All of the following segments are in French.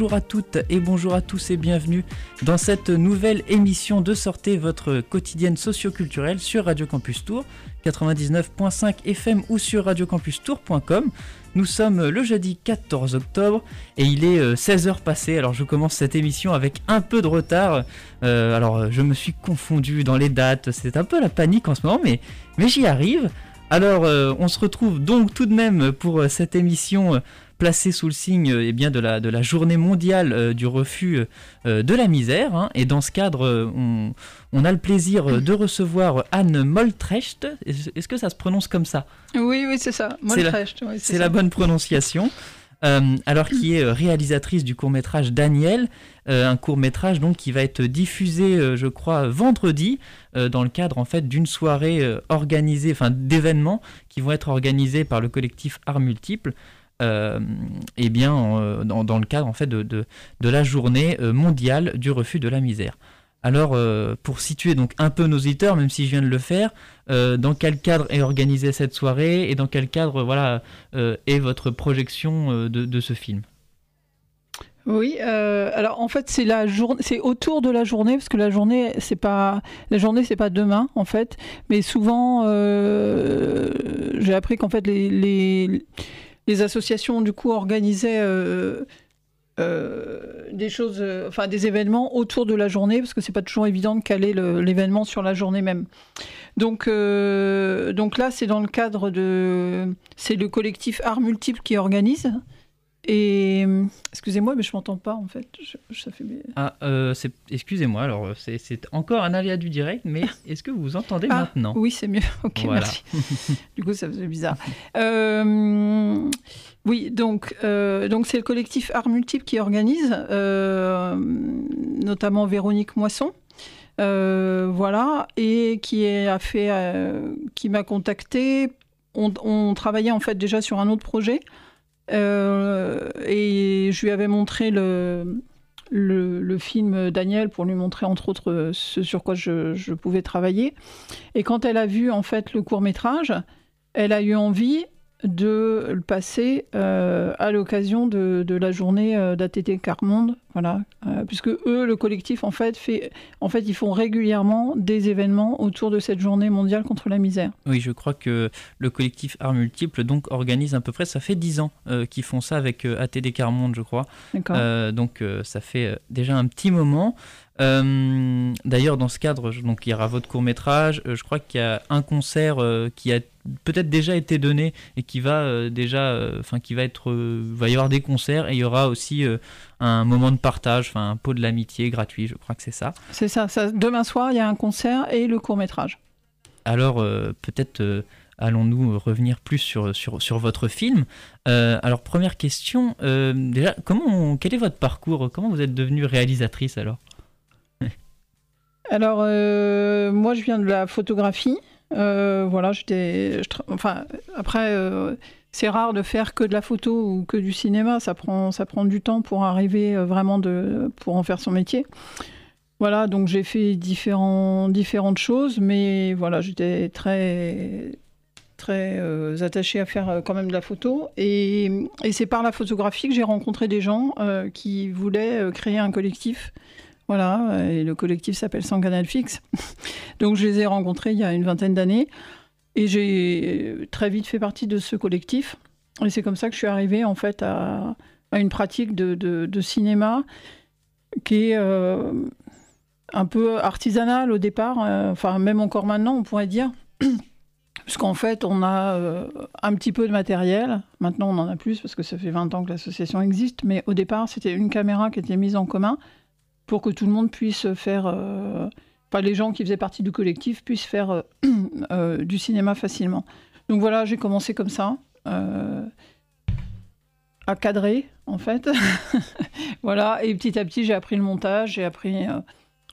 Bonjour à toutes et bonjour à tous et bienvenue dans cette nouvelle émission de Sortez votre quotidienne socioculturelle sur Radio Campus Tour 99.5 FM ou sur radiocampustour.com. Nous sommes le jeudi 14 octobre et il est 16h euh, passé. Alors je commence cette émission avec un peu de retard. Euh, alors je me suis confondu dans les dates, c'est un peu la panique en ce moment, mais, mais j'y arrive. Alors euh, on se retrouve donc tout de même pour cette émission placé sous le signe eh bien, de, la, de la journée mondiale euh, du refus euh, de la misère. Hein. Et dans ce cadre, euh, on, on, a le plaisir de recevoir Anne Moltrecht. Est-ce que ça se prononce comme ça? Oui, oui, c'est ça. Moltrecht. C'est la, bonne prononciation. alors qui est réalisatrice du court métrage Daniel, un court métrage donc qui va être diffusé, je crois, vendredi dans le cadre en fait d'une soirée organisée, enfin d'événements qui vont être organisés par le collectif Art Multiple. Euh, eh bien, euh, dans, le cadre en fait de, la journée euh, mondiale du refus de la misère. Alors, pour situer donc un peu nos auditeurs, même si je viens de le faire, dans quel cadre est organisée cette soirée et dans quel cadre voilà est votre projection de, ce film? Oui, alors en fait c'est la journée, c'est autour de la journée parce que la journée c'est pas pas demain en fait, mais souvent j'ai appris qu'en fait les les associations du coup organisaient euh, euh, des choses, euh, des événements autour de la journée, parce que c'est pas toujours évident de caler l'événement sur la journée même. Donc, donc là, c'est dans le cadre de, c'est le collectif Art Multiple qui organise. Et excusez-moi, mais je m'entends pas en fait. ça fait... Ah, excusez-moi. Alors, c'est encore un aléa du direct, mais est-ce que vous vous entendez ah, maintenant? Oui, c'est mieux. Ok, merci. du coup, ça faisait bizarre. oui, donc donc c'est le collectif Art Multiple qui organise, notamment Véronique Moisson. voilà, et qui a fait, qui m'a contacté. On, on, travaillait en fait déjà sur un autre projet euh, et je lui avais montré le, le, film Daniel pour lui montrer entre autres ce sur quoi je, je, pouvais travailler. Et quand elle a vu en fait le court métrage, elle a eu envie de le passer euh, à l'occasion de, de, la journée euh, d'ATT Carmonde, voilà, euh, puisque eux, le collectif, en fait, fait, en fait, ils font régulièrement des événements autour de cette journée mondiale contre la misère. Oui, je crois que le collectif Art Multiple donc organise à peu près, ça fait dix ans qu'ils font ça avec ATD Carmonde, je crois. donc ça fait déjà un petit moment. Euh, d'ailleurs, dans ce cadre, donc il y aura votre court métrage. Euh, je crois qu'il y a un concert euh, qui a peut-être déjà été donné et qui va déjà, enfin qui va être, va y avoir des concerts et il y aura aussi un moment de partage, enfin un pot de l'amitié gratuit. Je crois que c'est ça. C'est ça, ça, Demain soir, il y a un concert et le court métrage. Alors peut-être allons-nous revenir plus sur, sur, sur votre film. alors, première question, déjà, comment, quel est votre parcours? Comment vous êtes devenue réalisatrice alors? Alors, euh, moi, je viens de la photographie. Euh, voilà, j'étais. Enfin, après, euh, c'est rare de faire que de la photo ou que du cinéma. Ça prend, ça prend du temps pour arriver vraiment de, pour en faire son métier. Voilà, donc j'ai fait différents, différentes choses, mais voilà, j'étais très très attachée à faire quand même de la photo. Et c'est par la photographie que j'ai rencontré des gens qui voulaient créer un collectif voilà, et le collectif s'appelle Sans Canal Fixe. Donc je les ai rencontrés il y a une vingtaine d'années et j'ai très vite fait partie de ce collectif. Et c'est comme ça que je suis arrivée en fait à, une pratique de, cinéma qui est euh, un peu artisanale au départ, euh, enfin même encore maintenant on pourrait dire. Parce qu'en fait, on a euh, un petit peu de matériel. Maintenant, on en a plus parce que ça fait 20 ans que l'association existe. Mais au départ, c'était une caméra qui était mise en commun pour que tout le monde puisse faire, euh, les gens qui faisaient partie du collectif puissent faire euh, euh, du cinéma facilement. Donc voilà, j'ai commencé comme ça, à cadrer en fait. voilà, et petit à petit j'ai appris le montage, j'ai appris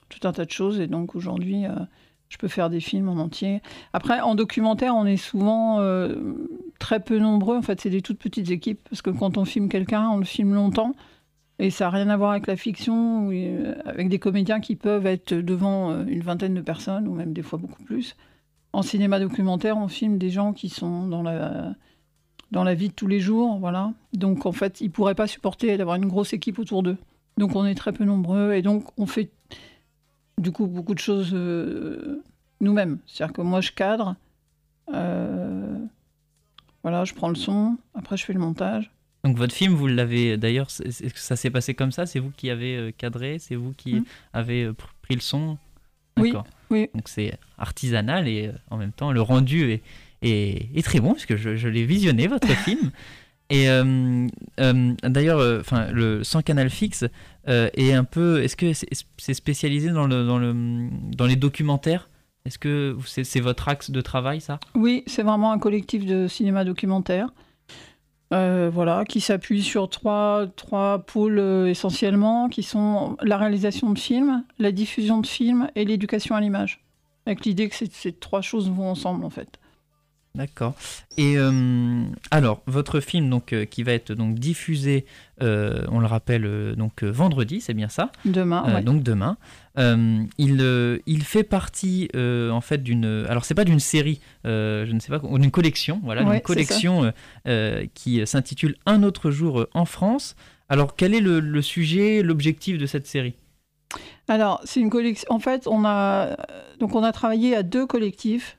tout un tas de choses, et donc aujourd'hui je peux faire des films en entier. Après, en documentaire, on est souvent très peu nombreux. En fait, c'est des toutes petites équipes parce que quand on filme quelqu'un, on le filme longtemps. Et ça n'a rien à voir avec la fiction, euh, avec des comédiens qui peuvent être devant euh, une vingtaine de personnes, ou même des fois beaucoup plus. En cinéma documentaire, on filme des gens qui sont dans la, dans la vie de tous les jours, voilà. Donc en fait, ils pourraient pas supporter d'avoir une grosse équipe autour d'eux. Donc on est très peu nombreux et donc on fait du coup beaucoup de choses euh, nous-mêmes. C'est-à-dire que moi je cadre, voilà, je prends le son, après je fais le montage. Donc votre film, vous l'avez d'ailleurs, ça s'est passé comme ça C'est vous qui avez euh, cadré C'est vous qui hmm. avez pris le son? Oui, oui. Donc c'est artisanal et en même temps le rendu est, est, très bon puisque je, je l'ai visionné votre film. Et euh, euh, d'ailleurs, euh, enfin, le sans canal fixe est un peu. Est-ce que c'est spécialisé dans le dans le dans les documentaires? Est-ce que c'est votre axe de travail, ça? Oui, c'est vraiment un collectif de cinéma documentaire. Voilà, qui s'appuie sur trois, trois pôles essentiellement, qui sont la réalisation de films, la diffusion de films et l'éducation à l'image. Avec l'idée que ces trois choses vont ensemble, en fait. D'accord. Et euh, alors, votre film donc euh, qui va être donc diffusé, euh, on le rappelle donc vendredi, c'est bien ça? Demain. Donc demain. il, il fait partie en fait d'une. Alors c'est pas d'une série, je ne sais pas, d'une collection, voilà, une collection qui s'intitule Un autre jour en France. Alors quel est le, le sujet, l'objectif de cette série? Alors, c'est une collection. En fait, on a donc on a travaillé à deux collectifs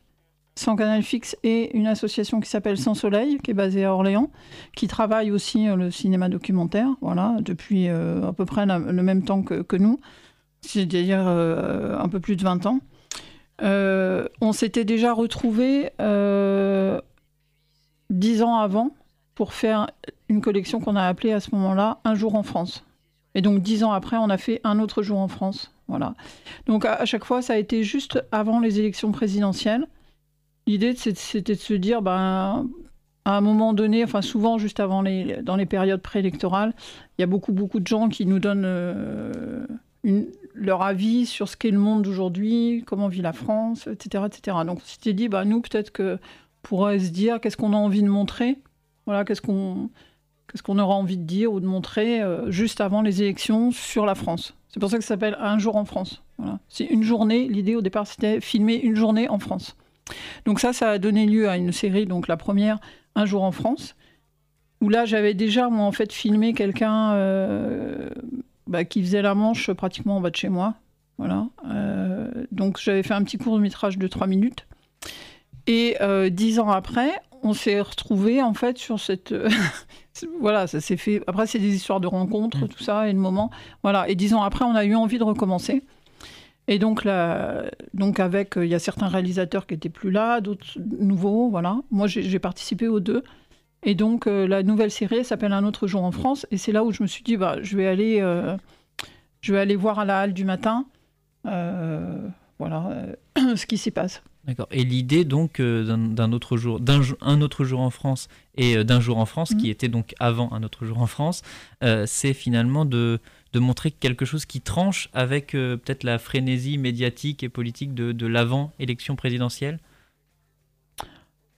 sans canal fixe et une association qui s'appelle Sans Soleil, qui est basée à Orléans, qui travaille aussi euh, le cinéma documentaire, voilà, depuis euh, à peu près le même temps que, nous, c'est-à-dire euh, un peu plus de 20 ans. on s'était déjà retrouvés dix ans avant pour faire une collection qu'on a appelée à ce moment-là Un jour en France. Et donc dix ans après, on a fait un autre jour en France. Voilà. Donc à chaque fois, ça a été juste avant les élections présidentielles. L'idée, c'était de se dire, ben, à un moment donné, enfin souvent juste avant les, dans les périodes préélectorales, il y a beaucoup, beaucoup de gens qui nous donnent euh, leur avis sur ce qu'est le monde d'aujourd'hui, comment vit la France, etc. etc. Donc on s'était dit, ben, nous, peut-être que pourrait se dire, qu'est-ce qu'on a envie de montrer? Voilà, qu'est-ce qu'on qu'est-ce aura envie de dire ou de montrer euh, juste avant les élections sur la France? C'est pour ça que ça s'appelle Un jour en France. C'est une journée, l'idée au départ c'était filmer une journée en France. Donc ça, ça a donné lieu à une série, donc la première, Un jour en France, où là j'avais déjà, moi, en fait, filmé quelqu'un euh, bah, qui faisait la manche pratiquement en bas de chez moi. Voilà. Euh, donc j'avais fait un petit court métrage de 3 minutes. Et euh, dix ans après, on s'est retrouvé en fait sur cette. voilà, ça s'est fait. Après, c'est des histoires de rencontres, mm. tout ça, et le moment. Voilà. Et dix ans après, on a eu envie de recommencer. Et donc, là, donc avec, euh, il y a certains réalisateurs qui étaient plus là, d'autres nouveaux, voilà. Moi, j'ai participé aux deux. Et donc, euh, la nouvelle série s'appelle Un autre jour en France. Et c'est là où je me suis dit, bah, je vais aller, euh, je vais aller voir à la halle du matin, voilà, ce qui s'y passe. D'accord. Et l'idée donc d'un autre jour, d'un un autre jour en France et d'un jour en France, qui mmh. était donc avant un autre jour en France, c'est finalement de de montrer quelque chose qui tranche avec euh, peut-être la frénésie médiatique et politique de, l'avant-élection présidentielle?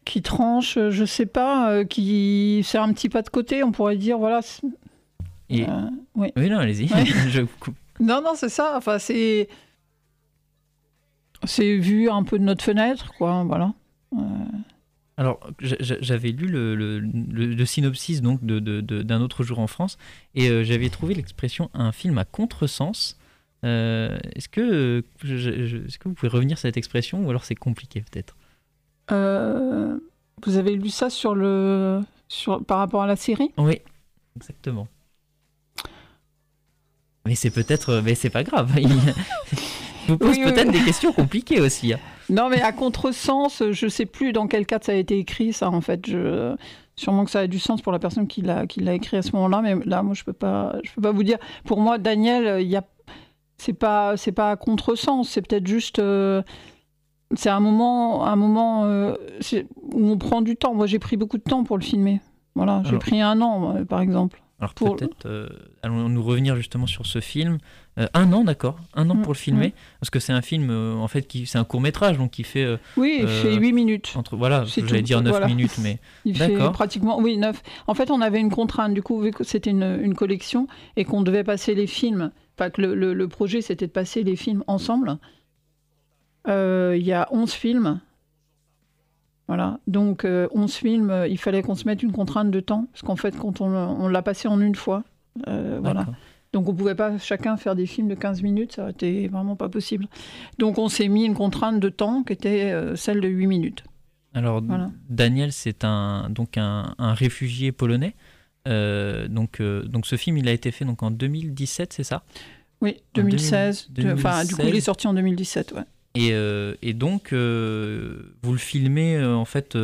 Qui tranche, euh, je sais pas, euh, qui fait un petit pas de côté, on pourrait dire, voilà. oui. non, allez-y. Non, non, c'est ça. Enfin, c'est. C'est vu un peu de notre fenêtre, quoi, voilà. Alors, j'avais lu le, synopsis donc d'un autre jour en France et euh, j'avais trouvé l'expression un film à contresens. Euh, est-ce que, est que vous pouvez revenir sur cette expression ou alors c'est compliqué peut-être? Euh, Vous avez lu ça sur le, sur, par rapport à la série? Oui, exactement. Mais c'est peut-être, mais c'est pas grave. Vous pose peut-être des questions compliquées aussi. Hein. Non, mais à contresens, je sais plus dans quel cadre ça a été écrit, ça, en fait. Je... Sûrement que ça a du sens pour la personne qui l'a, qui l'a écrit à ce moment-là, mais là, moi, je peux pas, je peux pas vous dire. Pour moi, Daniel, il y a, c'est pas, c'est pas à contresens, c'est peut-être juste, euh, c'est un moment, un moment euh, où on prend du temps. Moi, j'ai pris beaucoup de temps pour le filmer. Voilà, j'ai pris un an, par exemple. Alors peut-être, euh, allons-nous revenir justement sur ce film. Euh, un an, d'accord, un an mm, pour le filmer, parce que c'est un film, euh, en fait, qui c'est un court métrage, donc qui fait. oui, il fait 8 minutes. Entre, voilà, j'allais dire 9 minutes, mais. Il fait pratiquement, oui, 9. En fait, on avait une contrainte, du coup, vu que c'était une, une, collection et qu'on devait passer les films, pas que le, le, projet c'était de passer les films ensemble. Il y a 11 films. Voilà. Donc, 11 films, il fallait qu'on se mette une contrainte de temps, parce qu'en fait, quand on, on l'a passé en une fois, voilà. Donc on pouvait pas chacun faire des films de 15 minutes, ça été vraiment pas possible. Donc on s'est mis une contrainte de temps qui était celle de 8 minutes. Alors Daniel, c'est un, donc un, réfugié polonais. Euh, donc, euh, donc ce film, il a été fait donc en 2017, c'est ça? Oui, 2016. Enfin, du coup, il est sorti en 2017, ouais. Et, euh, et donc, vous le filmez en fait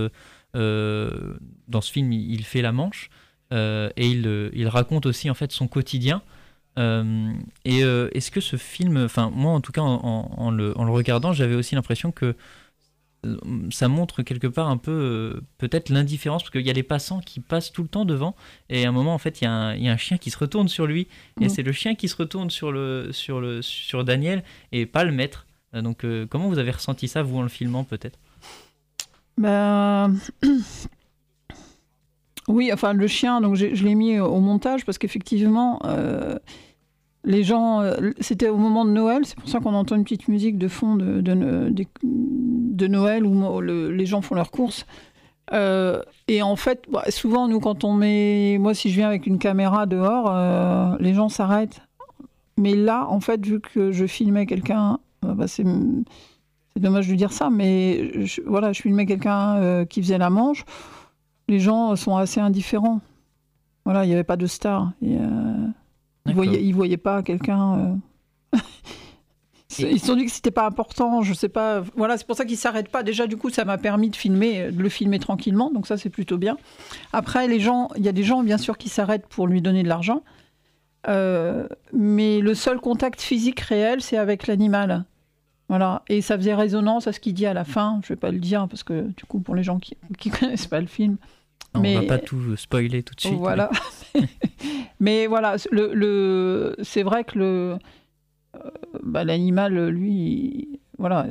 dans ce film, il fait la Manche et il, il, raconte aussi en fait son quotidien. et est-ce que ce film, enfin moi en tout cas en, le, en le, regardant, j'avais aussi l'impression que ça montre quelque part un peu euh, peut-être l'indifférence parce qu'il y a les passants qui passent tout le temps devant et à un moment en fait il y, a un, chien qui se retourne sur lui et mm. c'est le chien qui se retourne sur le sur le sur Daniel et pas le maître euh, donc euh, comment vous avez ressenti ça vous en le filmant peut-être? Ben oui enfin le chien donc je l'ai mis au montage parce qu'effectivement les gens, c'était au moment de Noël, c'est pour ça qu'on entend une petite musique de fond de, de, Noël où les gens font leurs courses. Euh, et en fait, bah, souvent, nous, quand on met. Moi, si je viens avec une caméra dehors, euh, les gens s'arrêtent. Mais là, en fait, vu que je filmais quelqu'un, euh, bah, c'est dommage de dire ça, mais je, voilà, je filmais quelqu'un qui faisait la manche. Les gens sont assez indifférents. Voilà, il n'y avait pas de star. ils ne voyaient, voyaient, pas quelqu'un. Ils se sont dit que c'était pas important, je sais pas. Voilà, c'est pour ça qu'ils s'arrêtent pas. Déjà, du coup, ça m'a permis de filmer, de le filmer tranquillement, donc ça c'est plutôt bien. Après, les gens, il y a des gens bien sûr qui s'arrêtent pour lui donner de l'argent, euh, mais le seul contact physique réel, c'est avec l'animal. Voilà, et ça faisait résonance à ce qu'il dit à la fin. Je vais pas le dire parce que du coup, pour les gens qui, qui connaissent pas le film. On mais... va pas tout spoiler tout de suite. Voilà. mais voilà, le, le... c'est vrai que le euh, bah, l'animal, lui, voilà,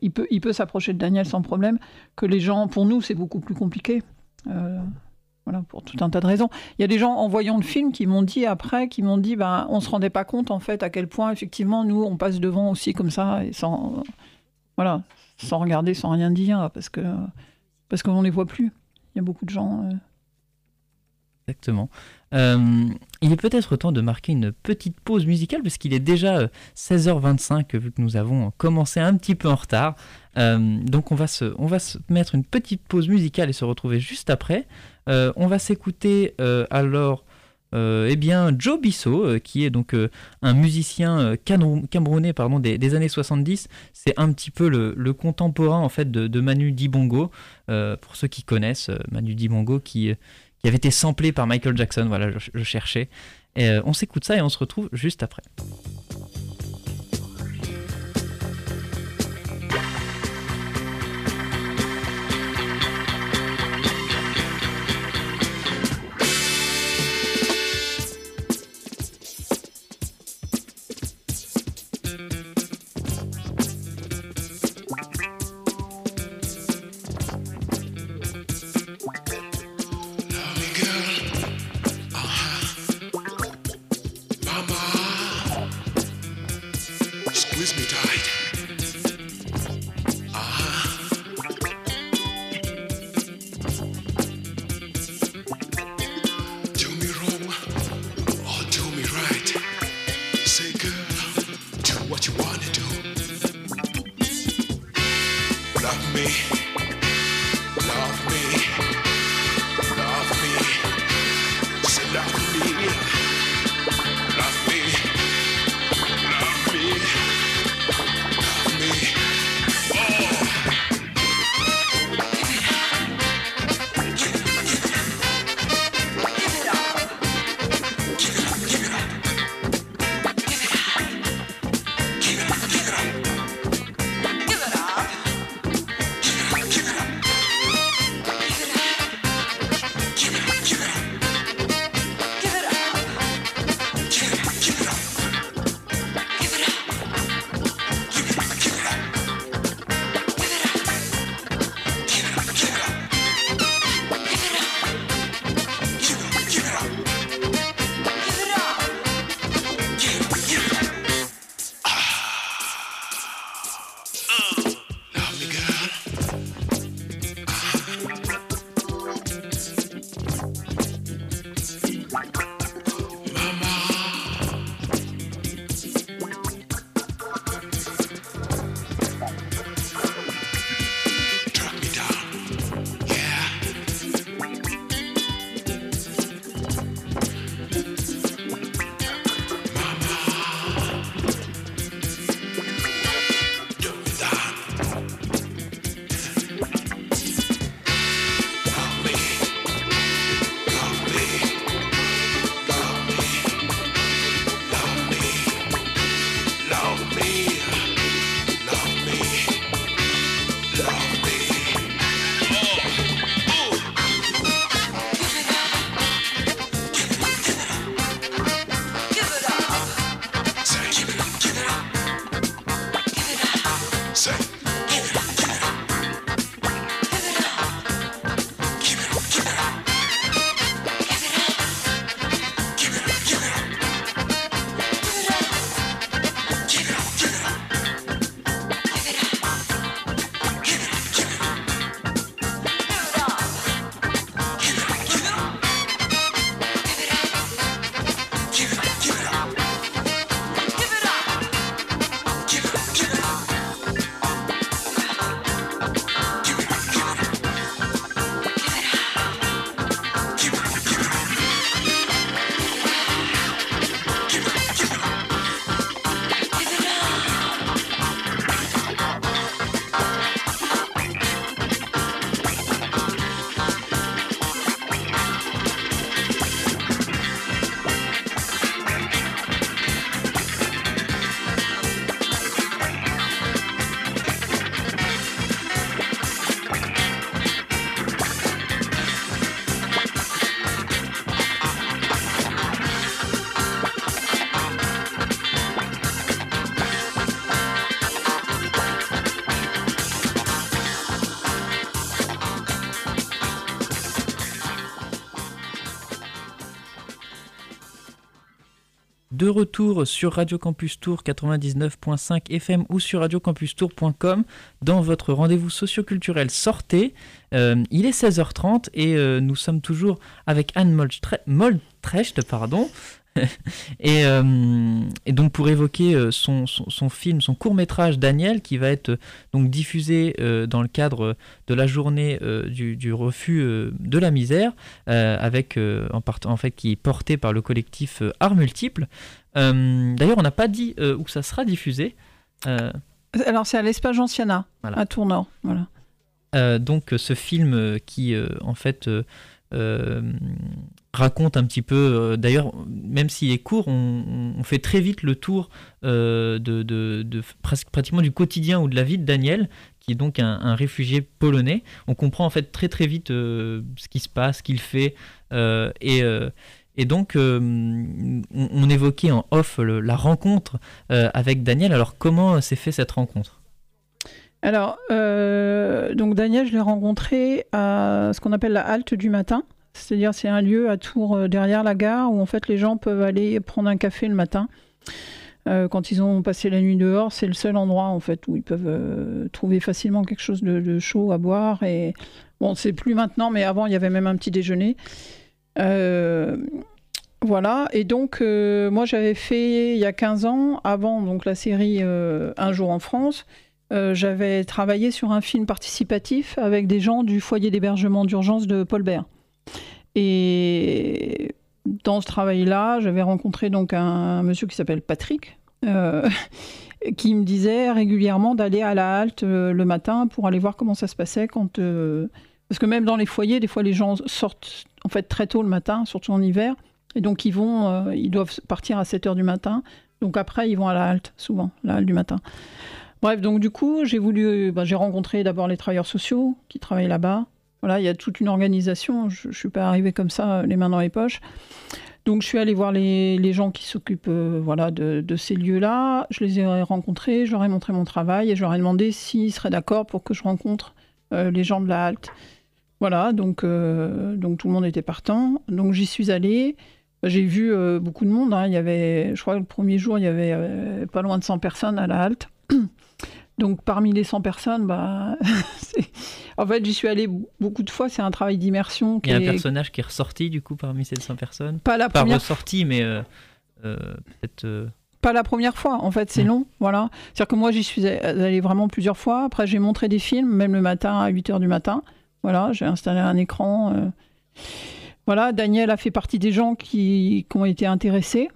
il peut, il peut s'approcher de Daniel sans problème. Que les gens, pour nous, c'est beaucoup plus compliqué. Euh, voilà, pour tout un tas de raisons. Il y a des gens en voyant le film qui m'ont dit après, qui m'ont dit, ben, on se rendait pas compte en fait à quel point effectivement nous on passe devant aussi comme ça et sans, voilà, sans regarder, sans rien dire, parce que parce qu'on les voit plus. Il y a beaucoup de gens. Euh, Exactement. Euh, il est peut-être temps de marquer une petite pause musicale parce qu'il est déjà 16h25 euh, vu que nous avons commencé un petit peu en retard. Euh, donc on va, se, on va se mettre une petite pause musicale et se retrouver juste après. on va s'écouter alors eh bien Joe Bissot qui est donc un musicien camerounais pardon, des, années 70. C'est un petit peu le, contemporain en fait de, de Manu Dibongo. pour ceux qui connaissent Manu Dibongo qui qui avait été samplé par Michael Jackson. Voilà, je, cherchais. Et, euh, on s'écoute ça et on se retrouve juste après. me. De retour sur Radio Campus Tour 99.5 FM ou sur radiocampustour.com dans votre rendez-vous socioculturel Sortez. Euh, il est 16h30 et euh, nous sommes toujours avec Anne Moltrecht, pardon, Euh, et, donc pour évoquer euh, son, film, son court métrage Daniel, qui va être donc diffusé euh, dans le cadre de la journée du, refus de la misère, avec en, en, fait qui est porté par le collectif Arts Multiples. D'ailleurs, on n'a pas dit où ça sera diffusé. Alors c'est à l'Espace Anciana, à Tournord. Voilà. donc ce film qui en fait raconte un petit peu, euh, d'ailleurs, même s'il est court, on, fait très vite le tour euh, de, de, pratiquement du quotidien ou de la vie de Daniel, qui est donc un, réfugié polonais. On comprend en fait très très vite euh, ce qui se passe, ce qu'il fait, et, et, donc on, évoquait en off la rencontre avec Daniel. Alors comment s'est fait cette rencontre? Alors, donc Daniel, je l'ai rencontré à ce qu'on appelle la halte du matin. C'est-à-dire c'est un lieu à Tours euh, derrière la gare où en fait les gens peuvent aller prendre un café le matin. Euh, quand ils ont passé la nuit dehors, c'est le seul endroit en fait où ils peuvent euh, trouver facilement quelque chose de, chaud à boire. Et bon, c'est plus maintenant, mais avant il y avait même un petit déjeuner. voilà. Et donc moi j'avais fait il y a 15 ans, avant donc la série Un jour en France. j'avais travaillé sur un film participatif avec des gens du foyer d'hébergement d'urgence de Paul Bert. Et dans ce travail-là, j'avais rencontré donc un, monsieur qui s'appelle Patrick, euh, qui me disait régulièrement d'aller à la halte euh, le matin pour aller voir comment ça se passait quand. Euh, parce que même dans les foyers, des fois les gens sortent en fait très tôt le matin, surtout en hiver, et donc ils vont, ils doivent partir à 7 h du matin. Donc après, ils vont à la halte, souvent, la halte du matin. Bref, donc du coup, j'ai voulu, bah, j'ai rencontré d'abord les travailleurs sociaux qui travaillent là-bas. Voilà, il y a toute une organisation. Je ne suis pas arrivée comme ça, les mains dans les poches. Donc je suis allée voir les, gens qui s'occupent euh, voilà, de, ces lieux-là. Je les ai rencontrés, je leur ai montré mon travail et je leur ai demandé s'ils seraient d'accord pour que je rencontre euh, les gens de la halte. Voilà, donc, euh, donc tout le monde était partant. Donc j'y suis allée. J'ai vu beaucoup de monde. Hein. Il y avait, je crois que le premier jour, il y avait pas loin de 100 personnes à la halte. Donc parmi les 100 personnes, bah, en fait j'y suis allée beaucoup de fois, c'est un travail d'immersion. Il y a un personnage qui est ressorti du coup parmi ces 100 personnes? Pas la première Pas ressorti, mais euh, euh, peut-être... Euh, pas la première fois, en fait, c'est long, voilà. C'est-à-dire que moi, j'y suis allée vraiment plusieurs fois. Après, j'ai montré des films, même le matin, à 8h du matin. Voilà, j'ai installé un écran. Voilà, Daniel a fait partie des gens qui, qui ont été intéressés.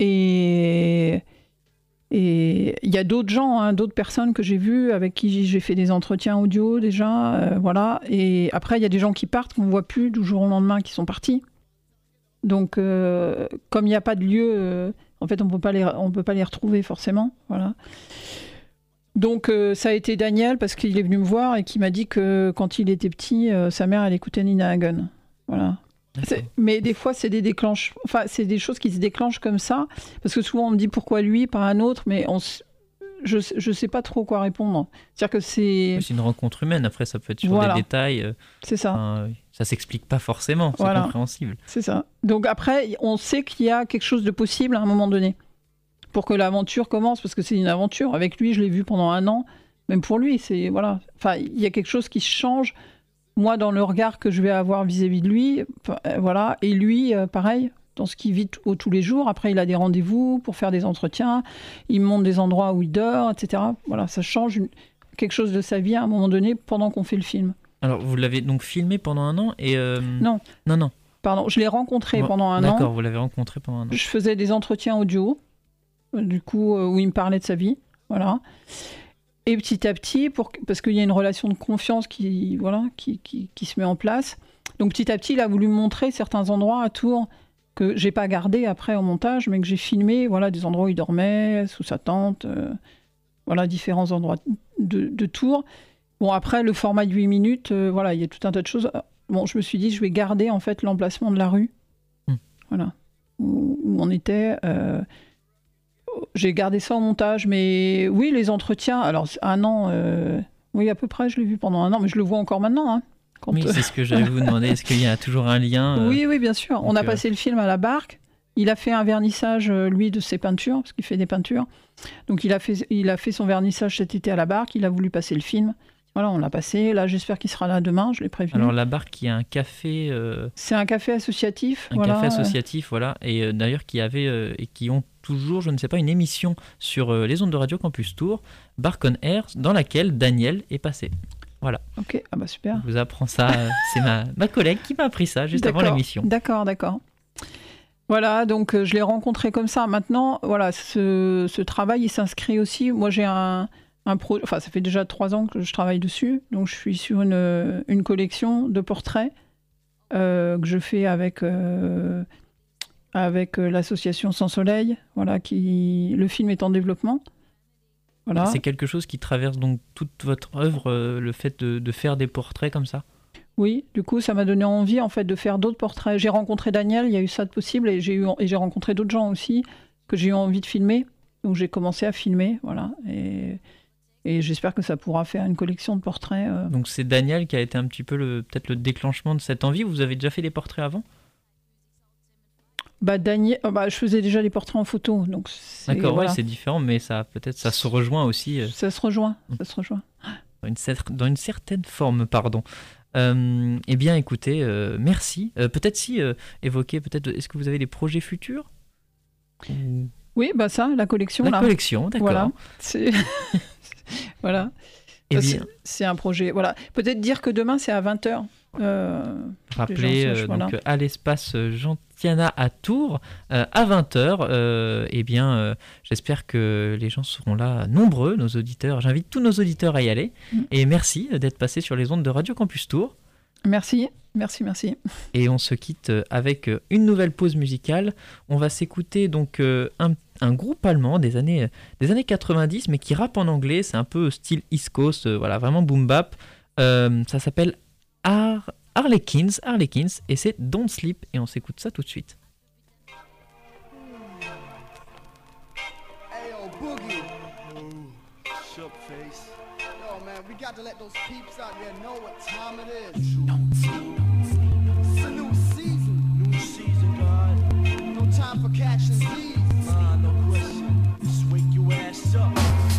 Et et il y a d'autres gens, hein, d'autres personnes que j'ai vues, avec qui j'ai fait des entretiens audio déjà, euh, voilà. Et après, il y a des gens qui partent qu'on ne voit plus du jour au lendemain, qui sont partis. Donc, euh, comme il n'y a pas de lieu, euh, en fait, on on peut pas les retrouver forcément, voilà. Donc, ça a été Daniel parce qu'il est venu me voir et qui m'a dit que quand il était petit, sa mère elle écoutait Nina Hagen, voilà. Mais des fois, c'est des déclenches. Enfin, c'est des choses qui se déclenchent comme ça. Parce que souvent, on me dit pourquoi lui, pas un autre, mais on je ne sais pas trop quoi répondre. C'est-à-dire que c'est. C'est une rencontre humaine. Après, ça peut être sur des détails. Euh, c'est ça. ça s'explique pas forcément. C'est compréhensible. C'est ça. Donc après, on sait qu'il y a quelque chose de possible à un moment donné pour que l'aventure commence, parce que c'est une aventure. Avec lui, je l'ai vu pendant un an. Même pour lui, c'est voilà. Enfin, il y a quelque chose qui change moi dans le regard que je vais avoir vis-à-vis de lui, euh, voilà, et lui, euh, pareil, dans ce qu'il vit tous les jours. Après, il a des rendez-vous pour faire des entretiens, il montre des endroits où il dort, etc. Voilà, ça change quelque chose de sa vie à un moment donné pendant qu'on fait le film. Alors, vous l'avez donc filmé pendant un an et euh, non, non, non. Pardon, je l'ai rencontré pendant un an. D'accord, vous l'avez rencontré pendant un an. Je faisais des entretiens audio, du coup, où il me parlait de sa vie, voilà. Et petit à petit, pour, parce qu'il y a une relation de confiance qui, voilà, qui, qui, qui, se met en place. Donc petit à petit, il a voulu montrer certains endroits à Tours que j'ai pas gardé après au montage, mais que j'ai filmé, voilà, des endroits où il dormait, sous sa tente, euh, voilà, différents endroits de, de, Tours. Bon, après, le format de 8 minutes, euh, voilà, il y a tout un tas de choses. Bon, je me suis dit, je vais garder en fait l'emplacement de la rue, hmm. voilà, où, on était. Euh, j'ai gardé ça en montage, mais oui, les entretiens, alors un an, euh, oui, à peu près, je l'ai vu pendant un an, mais je le vois encore maintenant. Hein, oui, c'est ce que j'allais vous demander. Est-ce qu'il y a toujours un lien euh, Oui, oui, bien sûr. On a euh, passé le film à la barque. il a fait un vernissage, lui, de ses peintures, parce qu'il fait des peintures. Donc il a, fait, il a fait son vernissage cet été à la barque, il a voulu passer le film. Voilà, on l'a passé. Là, j'espère qu'il sera là demain, je l'ai prévu. Alors la barque, qui a un café... euh, C'est un café associatif. un voilà. café associatif, voilà, et euh, d'ailleurs qui avait euh, et qui ont toujours, je ne sais pas, une émission sur euh, les ondes de Radio Campus Tour, Bark on Air, dans laquelle Daniel est passé. Ok, ah bah super. Je vous apprends ça, euh, c'est ma, ma collègue qui m'a appris ça juste avant l'émission. D'accord, d'accord. Voilà, donc euh, je l'ai rencontré comme ça. Maintenant, voilà, ce, ce travail, il s'inscrit aussi. Moi, j'ai un, un pro. Enfin, ça fait déjà trois ans que je travaille dessus. Donc, je suis sur une, une collection de portraits euh, que je fais avec, euh, avec euh, l'association Sans Soleil. Voilà, qui le film est en développement. Voilà. C'est quelque chose qui traverse donc toute votre œuvre, euh, le fait de, de faire des portraits comme ça? Oui, du coup, ça m'a donné envie en fait de faire d'autres portraits. J'ai rencontré Daniel, il y a eu ça de possible, et j'ai eu et j'ai rencontré d'autres gens aussi que j'ai eu envie de filmer. Donc j'ai commencé à filmer, voilà. Et, et j'espère que ça pourra faire une collection de portraits. euh. Donc c'est Daniel qui a été un petit peu le peut-être le déclenchement de cette envie. Vous avez déjà fait des portraits avant? Bah Daniel, oh, bah, je faisais déjà les portraits en photo, donc D'accord, voilà. ouais, c'est différent, mais ça peut-être ça se rejoint aussi euh, ça se rejoint, Mm. ça se rejoint. dans, une cer- dans une certaine forme, pardon. Euh, eh bien, écoutez, euh, merci. Euh, peut-être si euh, évoquer, peut-être, est-ce que vous avez des projets futurs? Ou- Oui, bah ça, la collection La là. collection, d'accord. Voilà, c'est voilà. Eh un projet. Voilà. Peut-être dire que demain c'est à 20h. rappelez gens euh, sachent, donc euh, à l'espace euh, Gentiana à Tours euh, à 20h. eh bien, euh, j'espère que les gens seront là nombreux, nos auditeurs. J'invite tous nos auditeurs à y aller. Mm. Et merci euh, d'être passé sur les ondes de Radio Campus Tours. Merci, merci, merci. Et on se quitte euh, avec euh, une nouvelle pause musicale. On va s'écouter donc euh, un, un groupe allemand des années, euh, des années 90, mais qui rappe en anglais. C'est un peu style East Coast, euh, voilà, vraiment boom bap. Euh, ça s'appelle Har Harlequins, Harlequins, et c'est Don't Sleep. Et on s'écoute ça tout de suite. Hey yo, Boogie. Shook face. Yo, man, we got to let those peeps out there know what time it is. It's a new season. New season, God. No time for catching thieves. Nah, no question. Just wake your ass up.